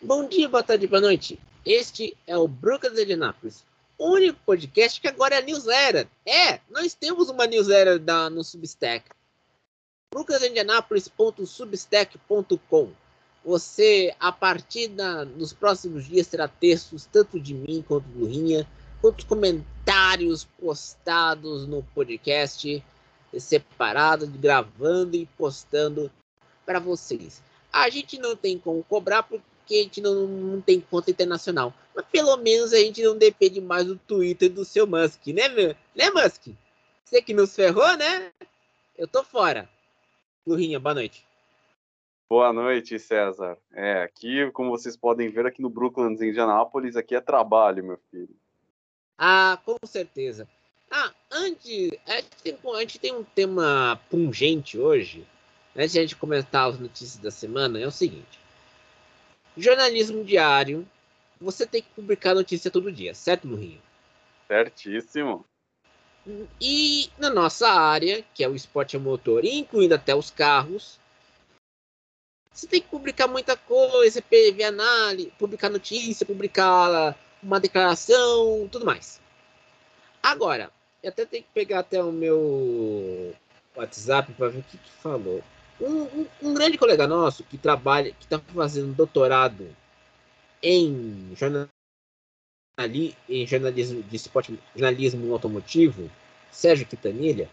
Bom dia, boa tarde, boa noite. Este é o Brooklyn de Anápolis, único podcast que agora é newsletter. É, nós temos uma newsletter da, no Substack. brooklyndianapolis.substack.com Você, a partir da, próximos dias, terá textos tanto de mim quanto do Rinha, quanto comentários postados no podcast, separado, gravando e postando para vocês. A gente não tem como cobrar porque a gente não, não tem conta internacional. Mas pelo menos a gente não depende mais do Twitter do seu Musk, né, meu? Né, Musk? Você que nos ferrou, né? Eu tô fora. Lurinha, boa noite. Boa noite, César. É, aqui, como vocês podem ver aqui no Brooklyn, em Indianápolis, aqui é trabalho, meu filho. Ah, com certeza. Ah, antes, a gente tem, a gente tem um tema pungente hoje, antes de a gente comentar as notícias da semana, é o seguinte. Jornalismo diário, você tem que publicar notícia todo dia, certo, Murrinho? Certíssimo. E na nossa área, que é o esporte a motor, incluindo até os carros, você tem que publicar muita coisa, PV análise, publicar notícia, publicar uma declaração, tudo mais. Agora, eu até tenho que pegar até o meu WhatsApp para ver o que, que falou. Um, um, grande colega nosso que trabalha, que está fazendo doutorado em, jornal, em jornalismo de esporte, jornalismo automotivo, Sérgio Quintanilha,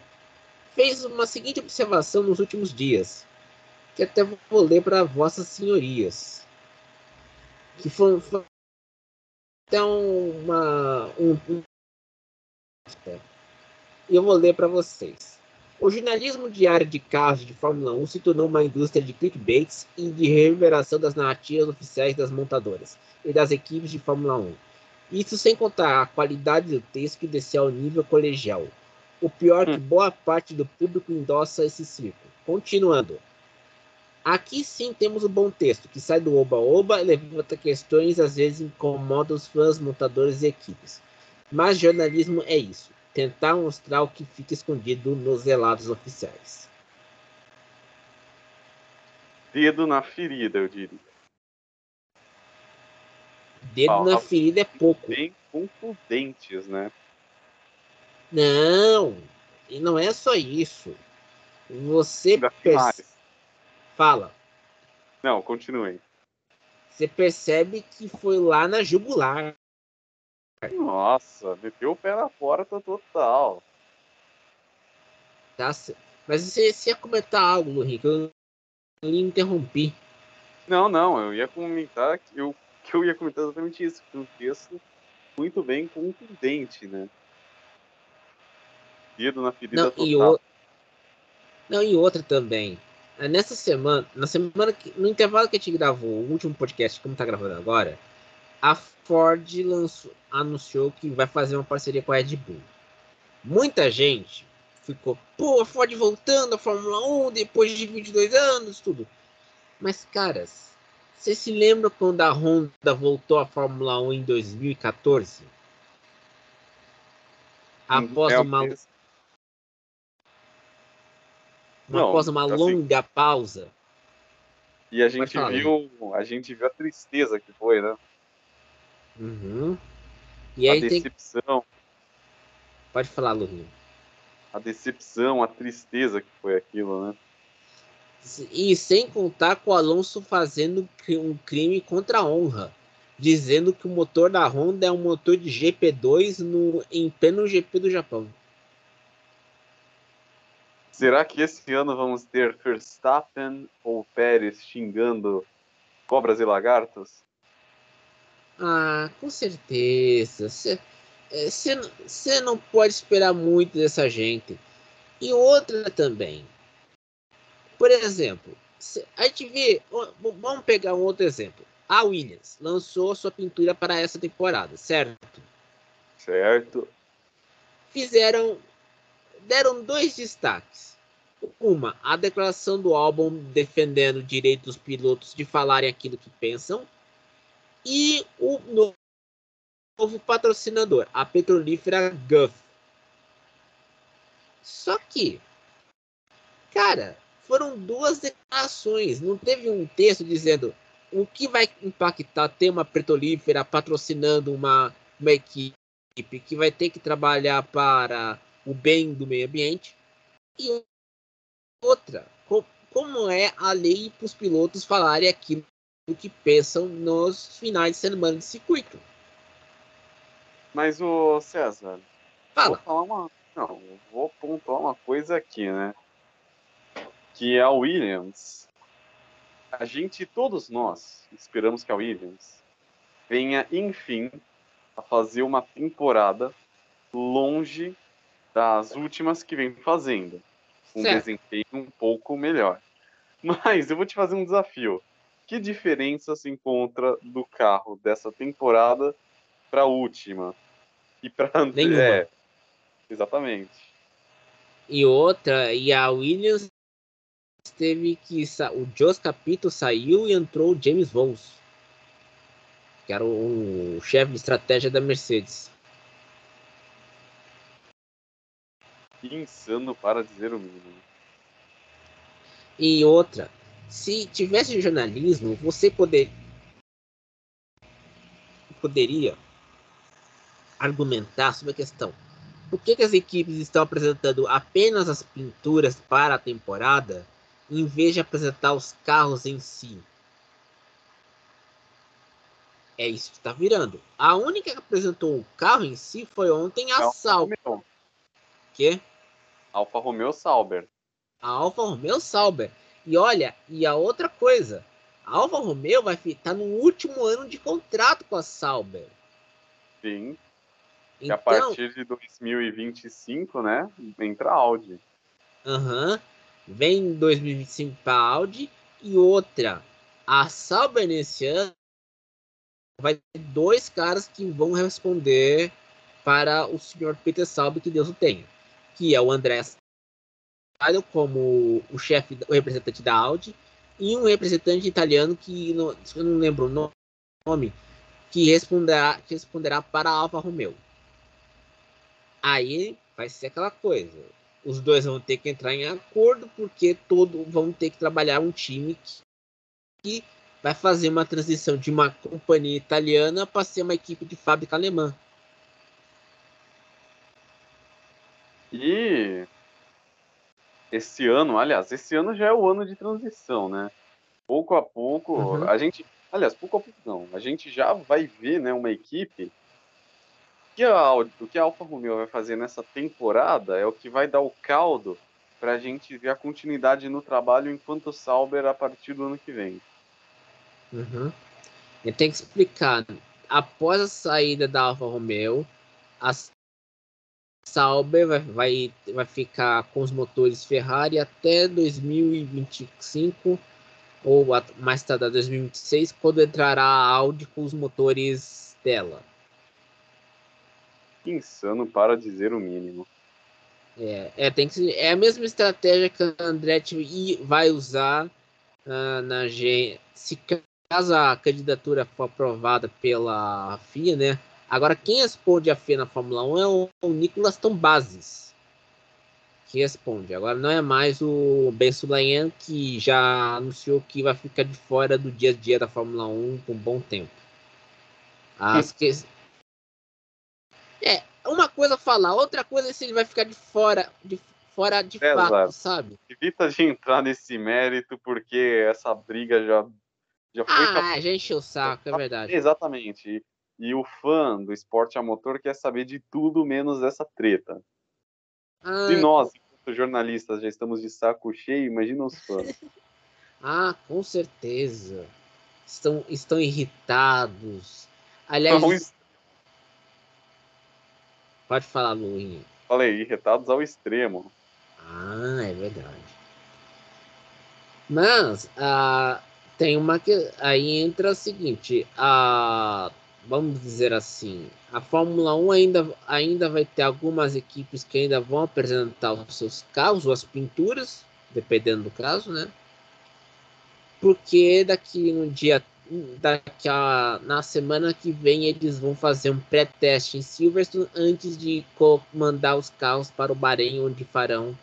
fez uma seguinte observação nos últimos dias, que até vou ler para vossas senhorias, que foi, foi então uma um, um, eu vou ler para vocês. O jornalismo diário de carros de Fórmula 1 se tornou uma indústria de clickbaits e de reverberação das narrativas oficiais das montadoras e das equipes de Fórmula 1. Isso sem contar a qualidade do texto que desceu ao nível colegial. O pior é que hum. boa parte do público endossa esse ciclo. Continuando. Aqui sim temos o bom texto, que sai do oba-oba e levanta questões às vezes incomoda os fãs, montadores e equipes. Mas jornalismo é isso tentar mostrar o que fica escondido nos relatos oficiais. Dedo na ferida, eu diria. Dedo na ferida é pouco. Bem contundentes, né? Não, e não é só isso. Você perce... fala. Não, continue. Você percebe que foi lá na jugular. Nossa, meteu o pé na porta total. Tá, mas você, você ia comentar algo, Lurinho, que eu lhe interrompi. Não, não, eu ia comentar que eu, que eu ia comentar exatamente isso, que um texto muito bem contundente, né? Dedo na ferida não, total. E o... Não, e outra também. É, nessa semana, na semana que, no intervalo que a gente gravou o último podcast, como tá gravando agora, a Ford lançou, anunciou que vai fazer uma parceria com a Red Bull. Muita gente ficou, pô, a Ford voltando à Fórmula 1 depois de 22 anos, tudo. Mas, caras, você se lembra quando a Honda voltou à Fórmula 1 em 2014? Após é uma. Não, após uma assim, longa pausa. E a gente viu. A gente viu a tristeza que foi, né? Uhum. E a decepção. Tem... Pode falar, Lurinho. A decepção, a tristeza que foi aquilo, né? E sem contar com o Alonso fazendo um crime contra a honra, dizendo que o motor da Honda é um motor de GP2 no, em pleno GP do Japão. Será que esse ano vamos ter Verstappen ou Pérez xingando cobras e lagartos? Ah, com certeza. Você é, não pode esperar muito dessa gente. E outra também. Por exemplo, a gente vê. Vamos pegar um outro exemplo. A Williams lançou sua pintura para essa temporada, certo? Certo. Fizeram. Deram dois destaques. Uma, a declaração do álbum defendendo o direito dos pilotos de falarem aquilo que pensam e o novo patrocinador, a petrolífera Gulf. Só que, cara, foram duas declarações, não teve um texto dizendo o que vai impactar ter uma petrolífera patrocinando uma, uma equipe que vai ter que trabalhar para o bem do meio ambiente? E outra, como é a lei para os pilotos falarem aquilo que pensam nos finais de semana de circuito? Mas o César, Fala. vou falar uma, não, vou pontuar uma coisa aqui, né? Que é a Williams a gente, todos nós, esperamos que a Williams venha, enfim, a fazer uma temporada longe das últimas que vem fazendo. Um certo. desempenho um pouco melhor. Mas eu vou te fazer um desafio. Que diferença se encontra do carro dessa temporada para a última? E para É, exatamente. E outra, e a Williams teve que o Jos Capito saiu e entrou o James Vowles, que era o, o chefe de estratégia da Mercedes. Insano para dizer o mínimo. E outra, se tivesse jornalismo, você poder, poderia argumentar sobre a questão. Por que, que as equipes estão apresentando apenas as pinturas para a temporada em vez de apresentar os carros em si. É isso que está virando. A única que apresentou o carro em si foi ontem a Sauber. Que? Alfa Romeo Sauber. A Alfa Romeo Sauber. E olha, e a outra coisa, a Alfa Romeo vai estar no último ano de contrato com a Sauber. Sim. Então, e a partir de 2025, né, entra a Audi. Aham. Uhum vem em 2025 para Audi e outra, a Sauber nesse ano vai ter dois caras que vão responder para o senhor Peter Sauber, que Deus o tenha, que é o André como o chefe, o representante da Audi, e um representante italiano que não, eu não lembro o nome, que responderá, que responderá para a Alfa Romeo. Aí vai ser aquela coisa os dois vão ter que entrar em acordo, porque todos vão ter que trabalhar um time que, que vai fazer uma transição de uma companhia italiana para ser uma equipe de fábrica alemã. E esse ano, aliás, esse ano já é o ano de transição, né? Pouco a pouco, uhum. a gente, aliás, pouco a pouco não, a gente já vai ver, né, uma equipe que a, o que a Alfa Romeo vai fazer nessa temporada é o que vai dar o caldo para a gente ver a continuidade no trabalho enquanto Sauber a partir do ano que vem. Uhum. Eu tenho que explicar. Após a saída da Alfa Romeo, a Sauber vai, vai, vai ficar com os motores Ferrari até 2025 ou mais tarde 2026, quando entrará a Audi com os motores dela insano para dizer o mínimo. É, é, tem que, é a mesma estratégia que a Andretti vai usar uh, na G. Se caso a candidatura for aprovada pela FIA, né? Agora, quem responde a FIA na Fórmula 1 é o, o Nicolas Tombazes. Que responde. Agora não é mais o Ben Sulayem, que já anunciou que vai ficar de fora do dia a dia da Fórmula 1 por um bom tempo. As, que, é, uma coisa falar, outra coisa é se ele vai ficar de fora, de fora de é, fato, exato. sabe? Evita de entrar nesse mérito, porque essa briga já, já foi. Ah, cap... já encheu o saco, é verdade. Exatamente. E o fã do esporte a motor quer saber de tudo menos essa treta. Ah, Se nós, enquanto jornalistas, já estamos de saco cheio, imagina os fãs. ah, com certeza. Estão, estão irritados. Aliás, Não, Pode falar, Luinha. Falei, irritados ao extremo. Ah, é verdade. Mas ah, tem uma que aí entra o seguinte, a vamos dizer assim, a Fórmula 1 ainda, ainda vai ter algumas equipes que ainda vão apresentar os seus carros as pinturas, dependendo do caso, né? Porque daqui no dia daqui a, na semana que vem eles vão fazer um pré-teste em Silverstone antes de mandar os carros para o Bahrein, onde farão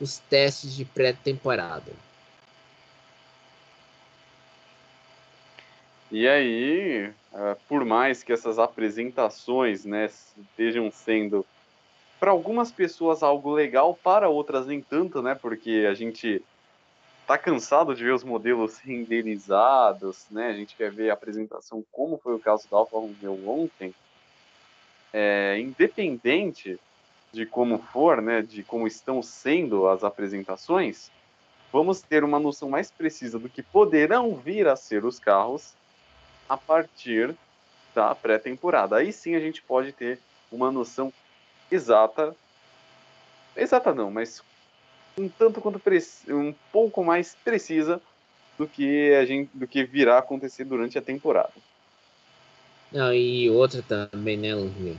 os testes de pré-temporada. E aí, uh, por mais que essas apresentações né, estejam sendo para algumas pessoas algo legal, para outras nem tanto, né? Porque a gente tá cansado de ver os modelos renderizados, né? A gente quer ver a apresentação, como foi o caso da Alfa Romeo ontem. É, independente de como for, né? De como estão sendo as apresentações, vamos ter uma noção mais precisa do que poderão vir a ser os carros a partir da pré-temporada. Aí sim a gente pode ter uma noção exata. Exata não, mas um tanto quanto um pouco mais precisa do que a gente do que virá acontecer durante a temporada. Não, e outra também, né, Luiz?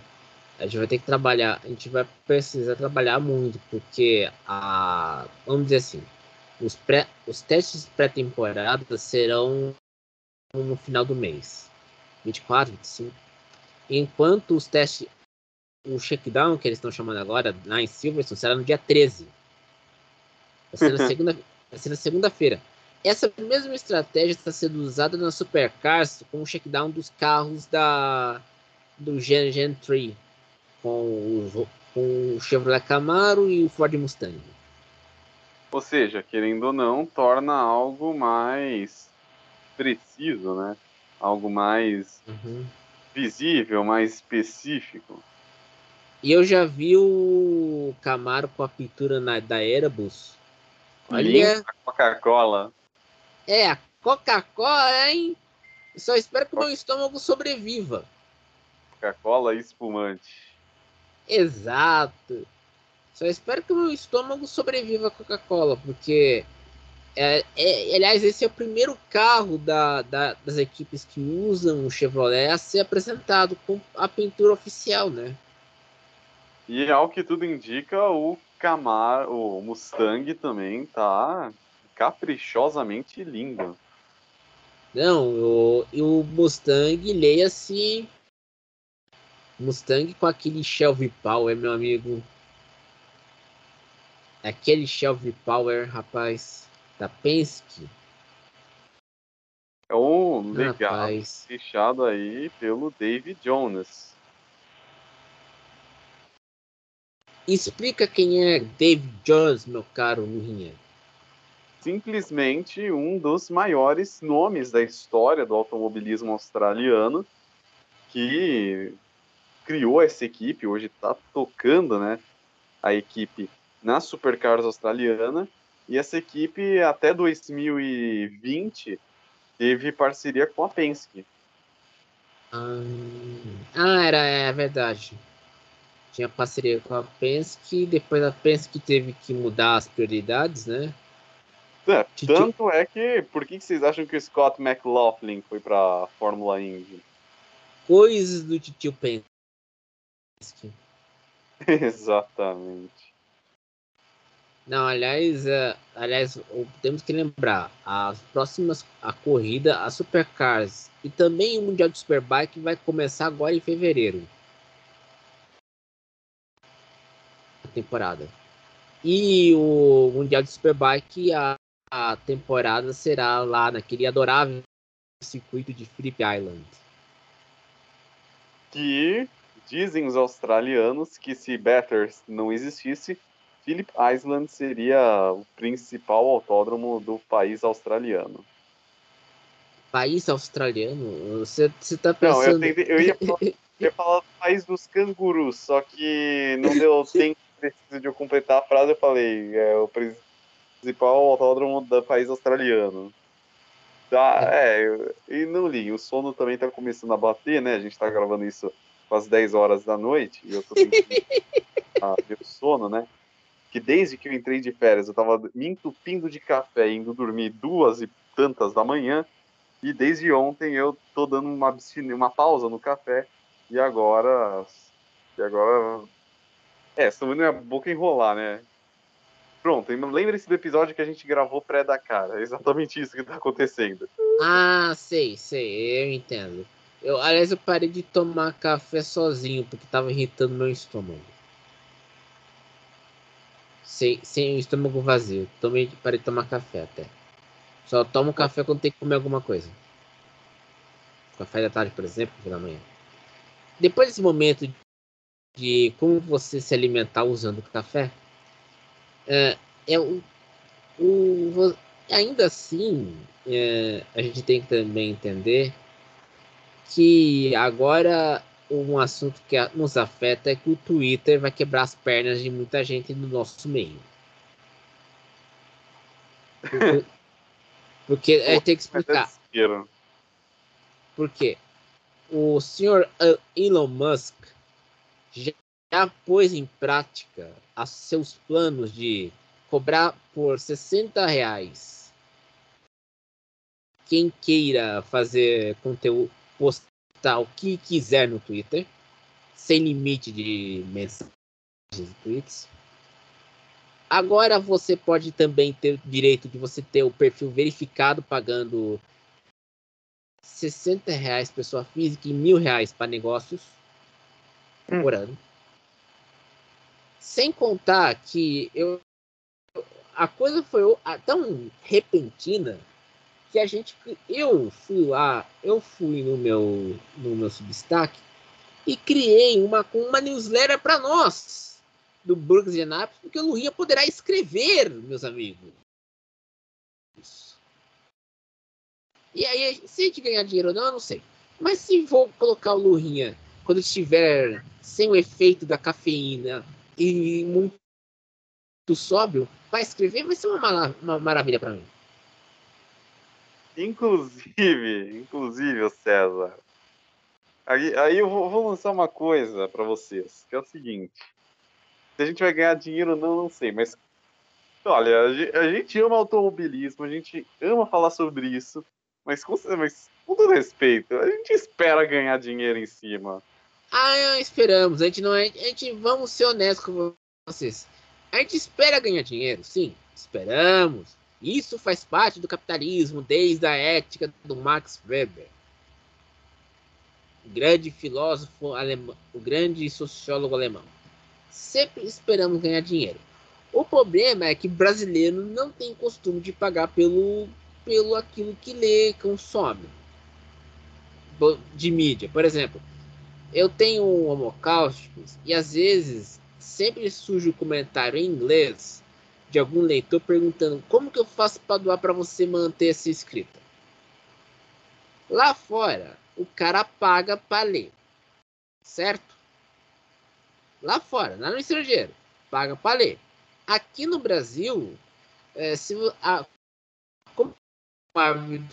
A gente vai ter que trabalhar, a gente vai precisar trabalhar muito, porque a. Vamos dizer assim, os, pré, os testes pré-temporada serão no final do mês. 24, 25. Enquanto os testes o checkdown que eles estão chamando agora, lá em Silverstone, será no dia 13. Vai ser na segunda, vai ser na segunda-feira. Essa mesma estratégia está sendo usada na Supercars com o checkdown dos carros da do Gen, Gen 3 com o, com o Chevrolet Camaro e o Ford Mustang. Ou seja, querendo ou não, torna algo mais preciso, né? Algo mais uhum. visível, mais específico. E eu já vi o Camaro com a pintura na, da Airbus. Olha. Coca-Cola. É, a Coca-Cola, hein? Só espero que o meu estômago sobreviva. Coca-Cola espumante. Exato. Só espero que o meu estômago sobreviva a Coca-Cola, porque. É, é, aliás, esse é o primeiro carro da, da, das equipes que usam o Chevrolet a ser apresentado com a pintura oficial, né? E ao que tudo indica, o Camaro, o Mustang também tá caprichosamente lindo. Não, o, o Mustang, leia-se Mustang com aquele Shelby Power, meu amigo. Aquele Shelby Power, rapaz, da Penske. É um legal, fechado aí pelo David Jones. Explica quem é David Jones, meu caro Lurinha. Simplesmente um dos maiores nomes da história do automobilismo australiano, que criou essa equipe, hoje está tocando né, a equipe na Supercars australiana, e essa equipe até 2020 teve parceria com a Penske. Ah, ah era é verdade tinha parceria com a Penske, depois a Penske teve que mudar as prioridades, né? É, tanto é que, por que vocês acham que o Scott McLaughlin foi para Fórmula Indy? Coisas do tio Penske. Exatamente. Não, aliás, é, aliás, temos que lembrar, as próximas a corrida, a Supercars e também o Mundial de Superbike vai começar agora em fevereiro. temporada. E o Mundial de Superbike, a, a temporada será lá naquele adorável circuito de Phillip Island. Que dizem os australianos que se Bathurst não existisse, Phillip Island seria o principal autódromo do país australiano. País australiano? Você está pensando... Não, eu, tentei, eu, ia falar, eu ia falar do país dos cangurus, só que não deu tempo de eu completar a frase, eu falei, é o principal autódromo do país australiano. Tá, é, eu, e não li, o sono também tá começando a bater, né? A gente tá gravando isso às 10 horas da noite, e eu tô tentando ver o sono, né? Que desde que eu entrei de férias, eu tava me entupindo de café, indo dormir duas e tantas da manhã, e desde ontem eu tô dando uma, uma pausa no café, e agora, e agora é, estamos indo a boca enrolar, né? Pronto, lembre-se do episódio que a gente gravou pré da cara. É exatamente isso que tá acontecendo. Ah, sei, sei, eu entendo. Eu, aliás, eu parei de tomar café sozinho, porque tava irritando meu estômago. Sem, sem o estômago vazio. Tomei, parei de tomar café até. Só tomo café quando tem que comer alguma coisa. café da tarde, por exemplo, café da manhã. Depois desse momento de como você se alimentar usando café, é, é o, o, ainda assim, é, a gente tem que também entender que agora um assunto que nos afeta é que o Twitter vai quebrar as pernas de muita gente no nosso meio. Porque, porque é, tem que explicar. Porque o senhor Elon Musk já pôs em prática os seus planos de cobrar por 60 reais quem queira fazer conteúdo, postar o que quiser no Twitter, sem limite de mensagens e tweets. Agora você pode também ter o direito de você ter o perfil verificado pagando 60 reais pessoa física e mil reais para negócios hum. por ano. Sem contar que eu, a coisa foi tão repentina que a gente eu fui lá, eu fui no meu no meu Substack e criei uma uma newsletter para nós do Burgos de Anápolis, porque o Lurinha poderá escrever, meus amigos. E aí, se a gente ganhar dinheiro ou não, eu não sei. Mas se vou colocar o Lurinha quando estiver sem o efeito da cafeína e muito sóbrio, vai escrever, vai ser uma, uma maravilha para mim. Inclusive, inclusive, César, aí, aí eu vou, vou lançar uma coisa para vocês, que é o seguinte. Se a gente vai ganhar dinheiro não, não sei. Mas, olha, a gente ama automobilismo, a gente ama falar sobre isso. Mas com, mas com todo respeito, a gente espera ganhar dinheiro em cima. Ah, esperamos. A gente não é. A gente vamos ser honestos com vocês. A gente espera ganhar dinheiro, sim. Esperamos. Isso faz parte do capitalismo desde a ética do Max Weber. Grande filósofo alemão, o grande sociólogo alemão sempre esperamos ganhar dinheiro. O problema é que brasileiro não tem costume de pagar pelo, pelo aquilo que lê, consome de mídia. Por exemplo, eu tenho um homocáusticos e às vezes sempre surge o um comentário em inglês de algum leitor perguntando como que eu faço para doar para você manter essa escrita. Lá fora, o cara paga para ler, certo? Lá fora, lá no estrangeiro. Paga para ler. Aqui no Brasil, é, se a, como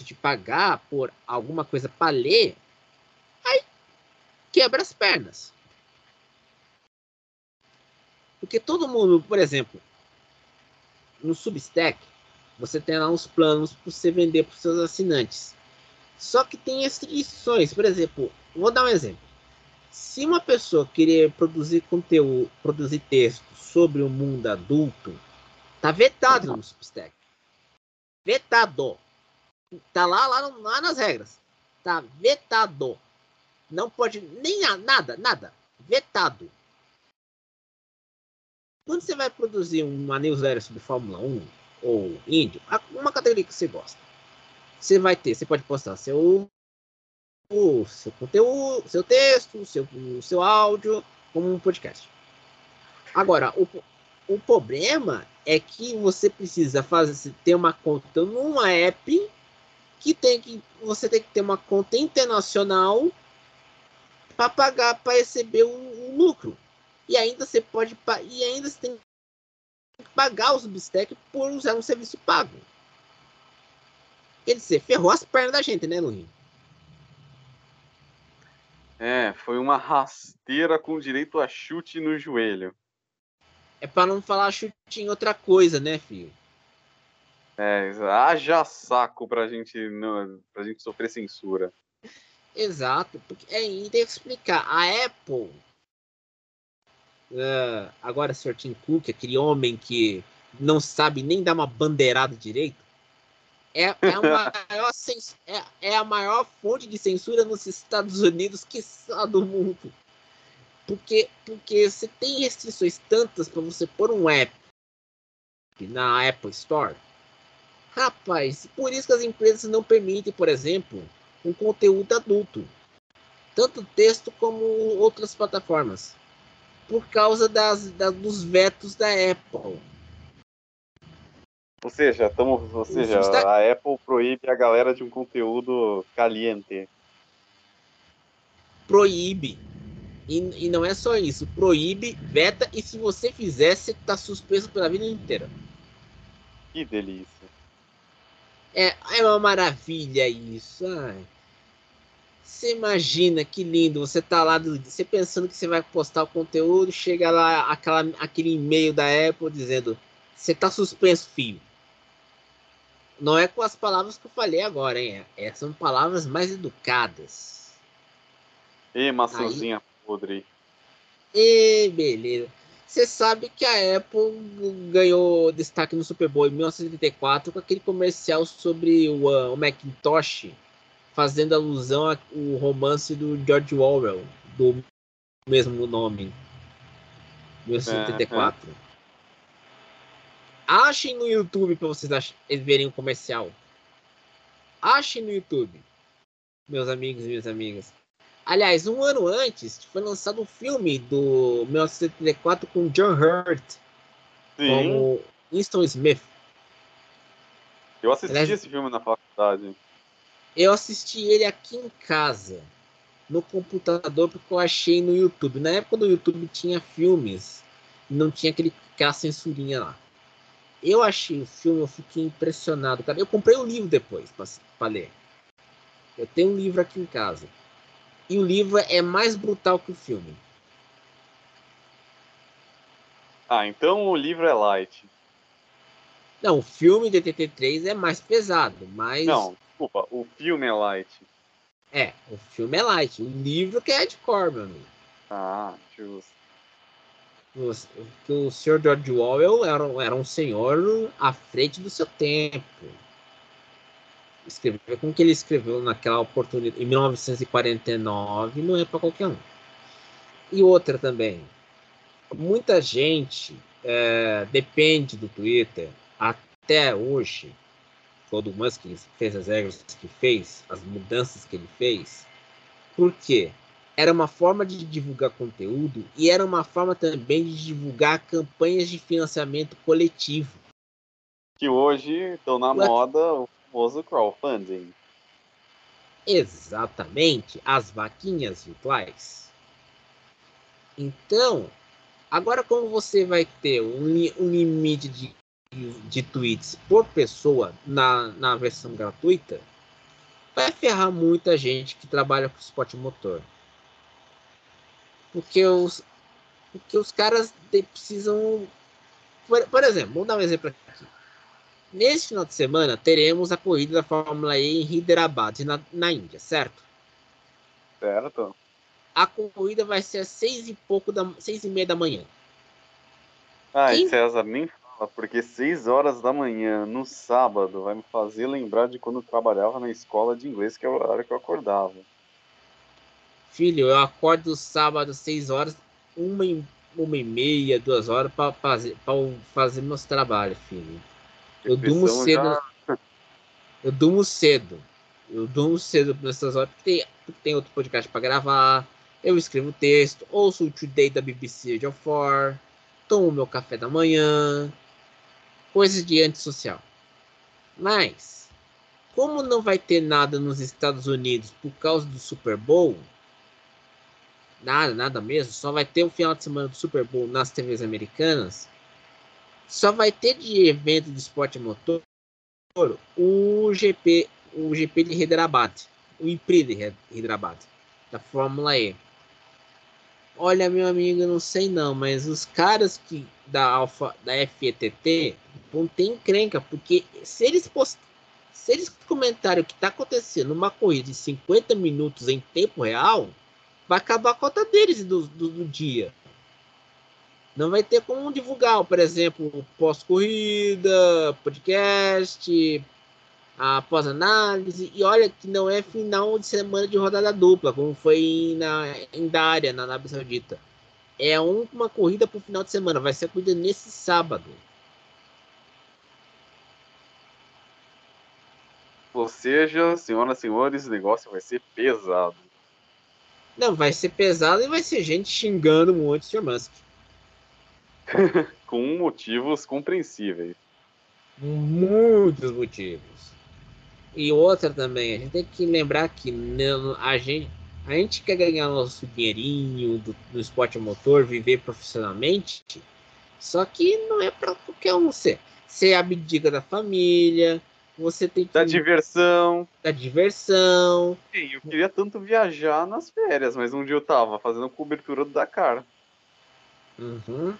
de pagar por alguma coisa para ler, aí quebra as pernas. Porque todo mundo, por exemplo, no Substack, você tem lá uns planos para você vender para os seus assinantes. Só que tem restrições. Por exemplo, vou dar um exemplo se uma pessoa querer produzir conteúdo, produzir texto sobre o mundo adulto, tá vetado no Substack. Vetado. Tá lá, lá, lá nas regras. Tá vetado. Não pode nem nada, nada. Vetado. Quando você vai produzir uma newsletter sobre Fórmula 1 ou Índio, uma categoria que você gosta, você vai ter, você pode postar seu seu conteúdo, seu texto, seu, seu áudio, como um podcast. Agora, o, o problema é que você precisa fazer ter uma conta numa app que tem que você tem que ter uma conta internacional para pagar para receber o, o, lucro. E ainda você pode e ainda você tem que pagar o Substack por usar um serviço pago. Quer dizer, ferrou as pernas da gente, né, Luiz? É, foi uma rasteira com direito a chute no joelho. É para não falar chute em outra coisa, né, filho? É, haja saco pra gente, não, pra gente sofrer censura. Exato, porque é, e tem que explicar. A Apple, uh, agora Sr. Tim Cook, aquele homem que não sabe nem dar uma bandeirada direito, é, é, a maior, é, é, a maior fonte de censura nos Estados Unidos que do mundo. Porque, porque você tem restrições tantas para você pôr um app na Apple Store. Rapaz, por isso que as empresas não permitem, por exemplo, com conteúdo adulto, tanto texto como outras plataformas, por causa das, das dos vetos da Apple. Ou seja, tamo, ou seja, está... a Apple proíbe a galera de um conteúdo caliente. Proíbe. E, e não é só isso. Proíbe, veta, e se você fizer, você tá suspenso pela vida inteira. Que delícia. É, é uma maravilha isso. Ai. Você imagina que lindo, você tá lá, você pensando que você vai postar o conteúdo, chega lá aquela, aquele e-mail da Apple dizendo: Você tá suspenso, filho. Não é com as palavras que eu falei agora, hein? É, são palavras mais educadas. E maçãzinha Aí... podre. E beleza. Você sabe que a Apple ganhou destaque no Super Bowl em 1984 com aquele comercial sobre o, uh, o Macintosh, fazendo alusão ao romance do George Orwell, do mesmo nome. 1984. É, é. Achem no YouTube para vocês ach verem o comercial. Achem no YouTube, meus amigos e minhas amigas. Aliás, um ano antes foi lançado um filme do 1974 com John Hurt Sim. como Winston Smith. Eu assisti Aliás, esse filme na faculdade. Eu assisti ele aqui em casa, no computador, porque eu achei no YouTube. Na época do YouTube tinha filmes, não tinha aquele, aquela censurinha lá. Eu achei o filme, eu fiquei impressionado, cara. Eu comprei o um livro depois para ler. Eu tenho um livro aqui em casa. E o livro é mais brutal que o filme. Ah, então o livro é light. Não, o filme de TT3 é mais pesado, mas. Não, desculpa, o filme é light. É, o filme é light. O livro que é hardcore, meu amigo. Ah, justo que o Sr. George Orwell era, era um senhor à frente do seu tempo. Escrever com o que ele escreveu naquela oportunidade, em 1949, não é para qualquer um. E outra também, muita gente é, depende do Twitter até hoje, quando o Musk fez as regras que fez, as mudanças que ele fez. Por quê? era uma forma de divulgar conteúdo e era uma forma também de divulgar campanhas de financiamento coletivo. Que hoje estão na moda o famoso crowdfunding. Exatamente, as vaquinhas virtuais. Então, agora como você vai ter um, um limite de, de tweets por pessoa na, na versão gratuita, vai ferrar muita gente que trabalha com esporte motor. Porque os, porque os caras precisam. Por, por, exemplo, vamos dar um exemplo aqui. Nesse final de semana teremos a corrida da Fórmula E em Hyderabad, na, na Índia, certo? Certo. A corrida vai ser às seis e pouco da seis e meia da manhã. Ah, Quem... César, nem fala, porque seis horas da manhã no sábado vai me fazer lembrar de quando eu trabalhava na escola de inglês, que é o horário que eu acordava. Filho, eu acordo sábado, seis horas, uma e, uma e meia, duas horas para fazer, fazer meus trabalhos, filho. Eu durmo cedo. Já... Eu durmo cedo. Eu durmo cedo nessas horas, porque tem, porque tem outro podcast para gravar. Eu escrevo texto, ouço o Today da BBC de 4, tomo meu café da manhã, coisas de antissocial. Mas, como não vai ter nada nos Estados Unidos por causa do Super Bowl, nada, nada mesmo, só vai ter o final de semana do Super Bowl nas TVs americanas, só vai ter de evento de esporte motor o GP, o GP de Hyderabad, o IPRI de Hyderabad, da Fórmula E. Olha, meu amigo, não sei não, mas os caras que da Alfa, da FETT vão ter encrenca, porque se eles post... se eles comentarem o que está acontecendo numa corrida de 50 minutos em tempo real, vai acabar a cota deles do, do, do dia. Não vai ter como divulgar, por exemplo, pós-corrida, podcast, a pós-análise. E olha que não é final de semana de rodada dupla, como foi na, em Dária, na Arábia Saudita. É uma corrida para o final de semana. Vai ser a corrida nesse sábado. Ou seja, senhoras e senhores, o negócio vai ser pesado. Não, vai ser pesado e vai ser gente xingando muito o Sr. Musk. Com motivos compreensíveis. Muitos motivos. E outra também, a gente tem que lembrar que não, a, gente, a gente quer ganhar nosso dinheirinho do, do esporte motor, viver profissionalmente, só que não é para qualquer um ser. Você abdica da família, você tem que. Da diversão. Da diversão. Sim, eu queria tanto viajar nas férias, mas um dia eu tava fazendo cobertura do Dakar. Uhum.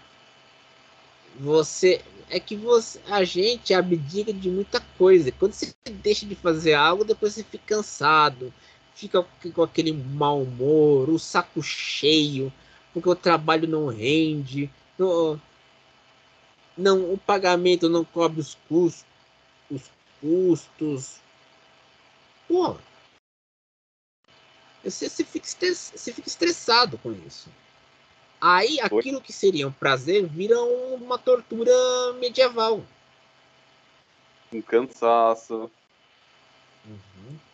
Você. É que você, a gente abdica de muita coisa. Quando você deixa de fazer algo, depois você fica cansado, fica com aquele mau humor, o saco cheio, porque o trabalho não rende. Não, não, o pagamento não cobre os custos, os custos. Pô, você, você, fica você fica estressado com isso. Aí aquilo que seria um prazer vira uma tortura medieval. Um cansaço. Uhum.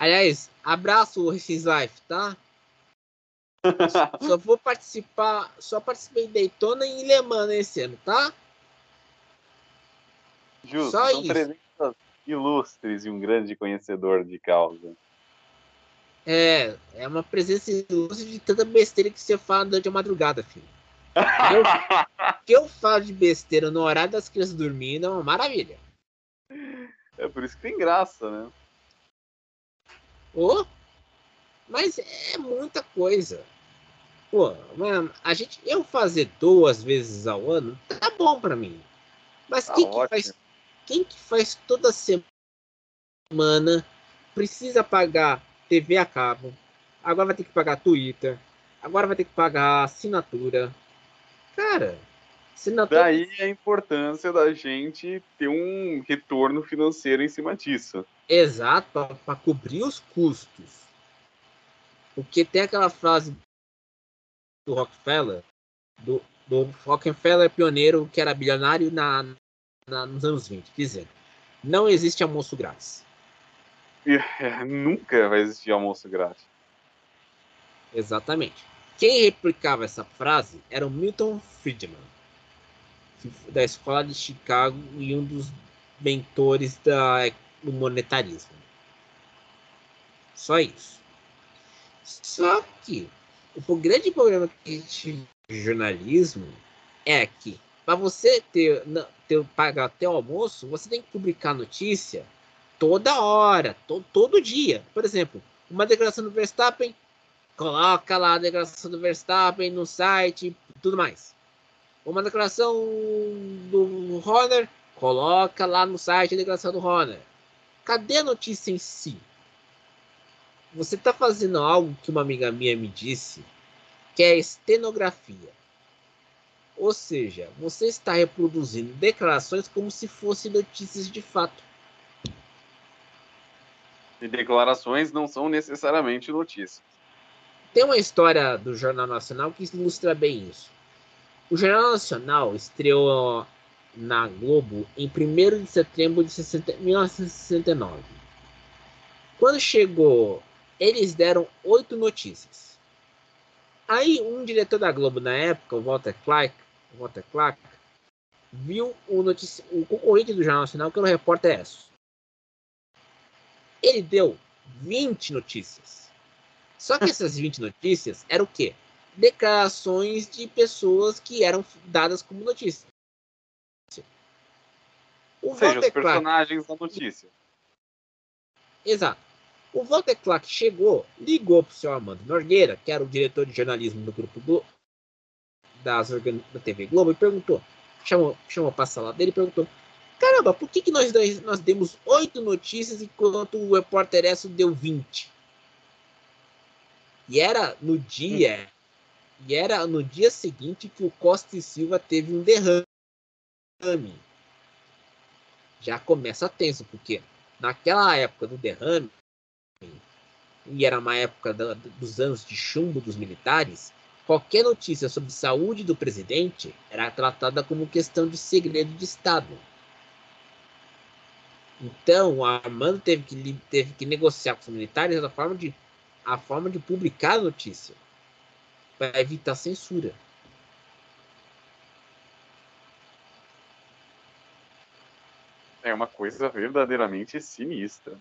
Aliás, abraço o Life, tá? só vou participar, só participei de Daytona e Le Mans esse ano, tá? Justo, só são isso. ilustres e um grande conhecedor de causa. É, é uma presença ilustre de tanta besteira que você fala durante a madrugada, filho. Eu, que eu falo de besteira no horário das crianças dormindo é uma maravilha. É por isso que tem graça, né? Oh, mas é muita coisa. Pô, mano, a gente, eu fazer duas vezes ao ano tá bom para mim. Mas tá quem, que faz, quem que faz toda semana precisa pagar TV a cabo, agora vai ter que pagar Twitter, agora vai ter que pagar assinatura. Cara, assinatura. Daí a importância da gente ter um retorno financeiro em cima disso. Exato, para cobrir os custos. Porque tem aquela frase do Rockefeller, do, do Rockefeller pioneiro que era bilionário na, na, nos anos 20, dizendo: não existe almoço grátis. É, nunca vai existir almoço grátis. Exatamente. Quem replicava essa frase era o Milton Friedman, da Escola de Chicago e um dos mentores da, do monetarismo. Só isso. Só que o grande problema que a gente tem jornalismo é que para você ter, ter pagar até o almoço, você tem que publicar notícia toda hora, to, todo dia. Por exemplo, uma declaração do Verstappen, coloca lá a declaração do Verstappen no site, tudo mais. Uma declaração do Horner, coloca lá no site a declaração do Horner. Cadê a notícia em si? Você está fazendo algo que uma amiga minha me disse, que é estenografia. Ou seja, você está reproduzindo declarações como se fossem notícias de fato. E declarações não são necessariamente notícias. Tem uma história do Jornal Nacional que ilustra bem isso. O Jornal Nacional estreou na Globo em 1 de setembro de 60, 1969. Quando chegou eles deram oito notícias. Aí um diretor da Globo na época, o Walter Clark, Walter Clark viu o, notici... o concorrente do Jornal Nacional, que era o repórter S. Ele deu 20 notícias. Só que essas 20 notícias eram o quê? Declarações de pessoas que eram dadas como notícia. O Ou seja, Walter os personagens Clark... da notícia. Exato. O Walter Clark chegou, ligou para o senhor Armando Nogueira, que era o diretor de jornalismo do grupo das, da TV Globo, e perguntou, chamou, chamou para a sala dele e perguntou, caramba, por que, que nós, nós demos oito notícias enquanto o repórter Esso deu 20? E era no dia, e era no dia seguinte que o Costa e Silva teve um derrame. Já começa tenso, porque naquela época do derrame, e era uma época da, dos anos de chumbo dos militares, qualquer notícia sobre saúde do presidente era tratada como questão de segredo de Estado. Então, o Armando teve que, teve que negociar com os militares a forma de, a forma de publicar a notícia para evitar censura. É uma coisa verdadeiramente sinistra.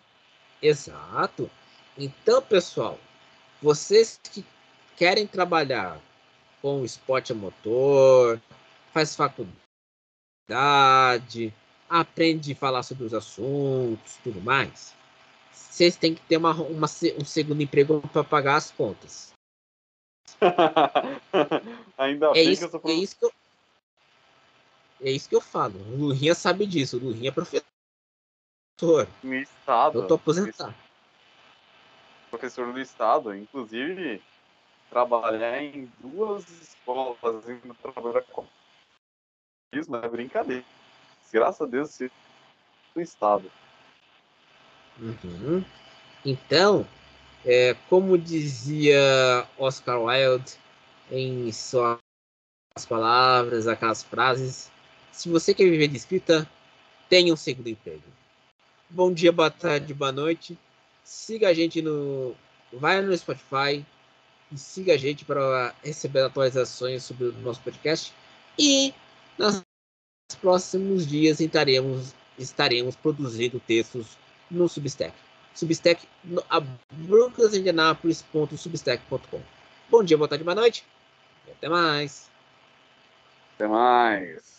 Exato. Então, pessoal, vocês que querem trabalhar com esporte a motor, faz faculdade, aprende a falar sobre os assuntos, tudo mais, vocês têm que ter uma, uma um segundo emprego para pagar as contas. Ainda é bem isso, que eu tô falando. É isso que eu, é isso que eu falo. O Lurinha sabe disso. O Lurinha é professor. No estado. Eu tô aposentado. Professor do estado. Inclusive, trabalhar em duas escolas ainda trabalhar com isso não é brincadeira. Graças a Deus, você no estado. Uhum. Então, é, como dizia Oscar Wilde em suas palavras, aquelas frases, se você quer viver de escrita, tenha um segundo emprego. Bom dia, boa tarde, boa noite. Siga a gente no. Vai no Spotify e siga a gente para receber atualizações sobre o nosso podcast. E nos próximos dias estaremos, estaremos produzindo textos no Substack. Substack, a brucasindianapolis.substack.com. Bom dia, boa tarde, boa noite. E até mais. Até mais.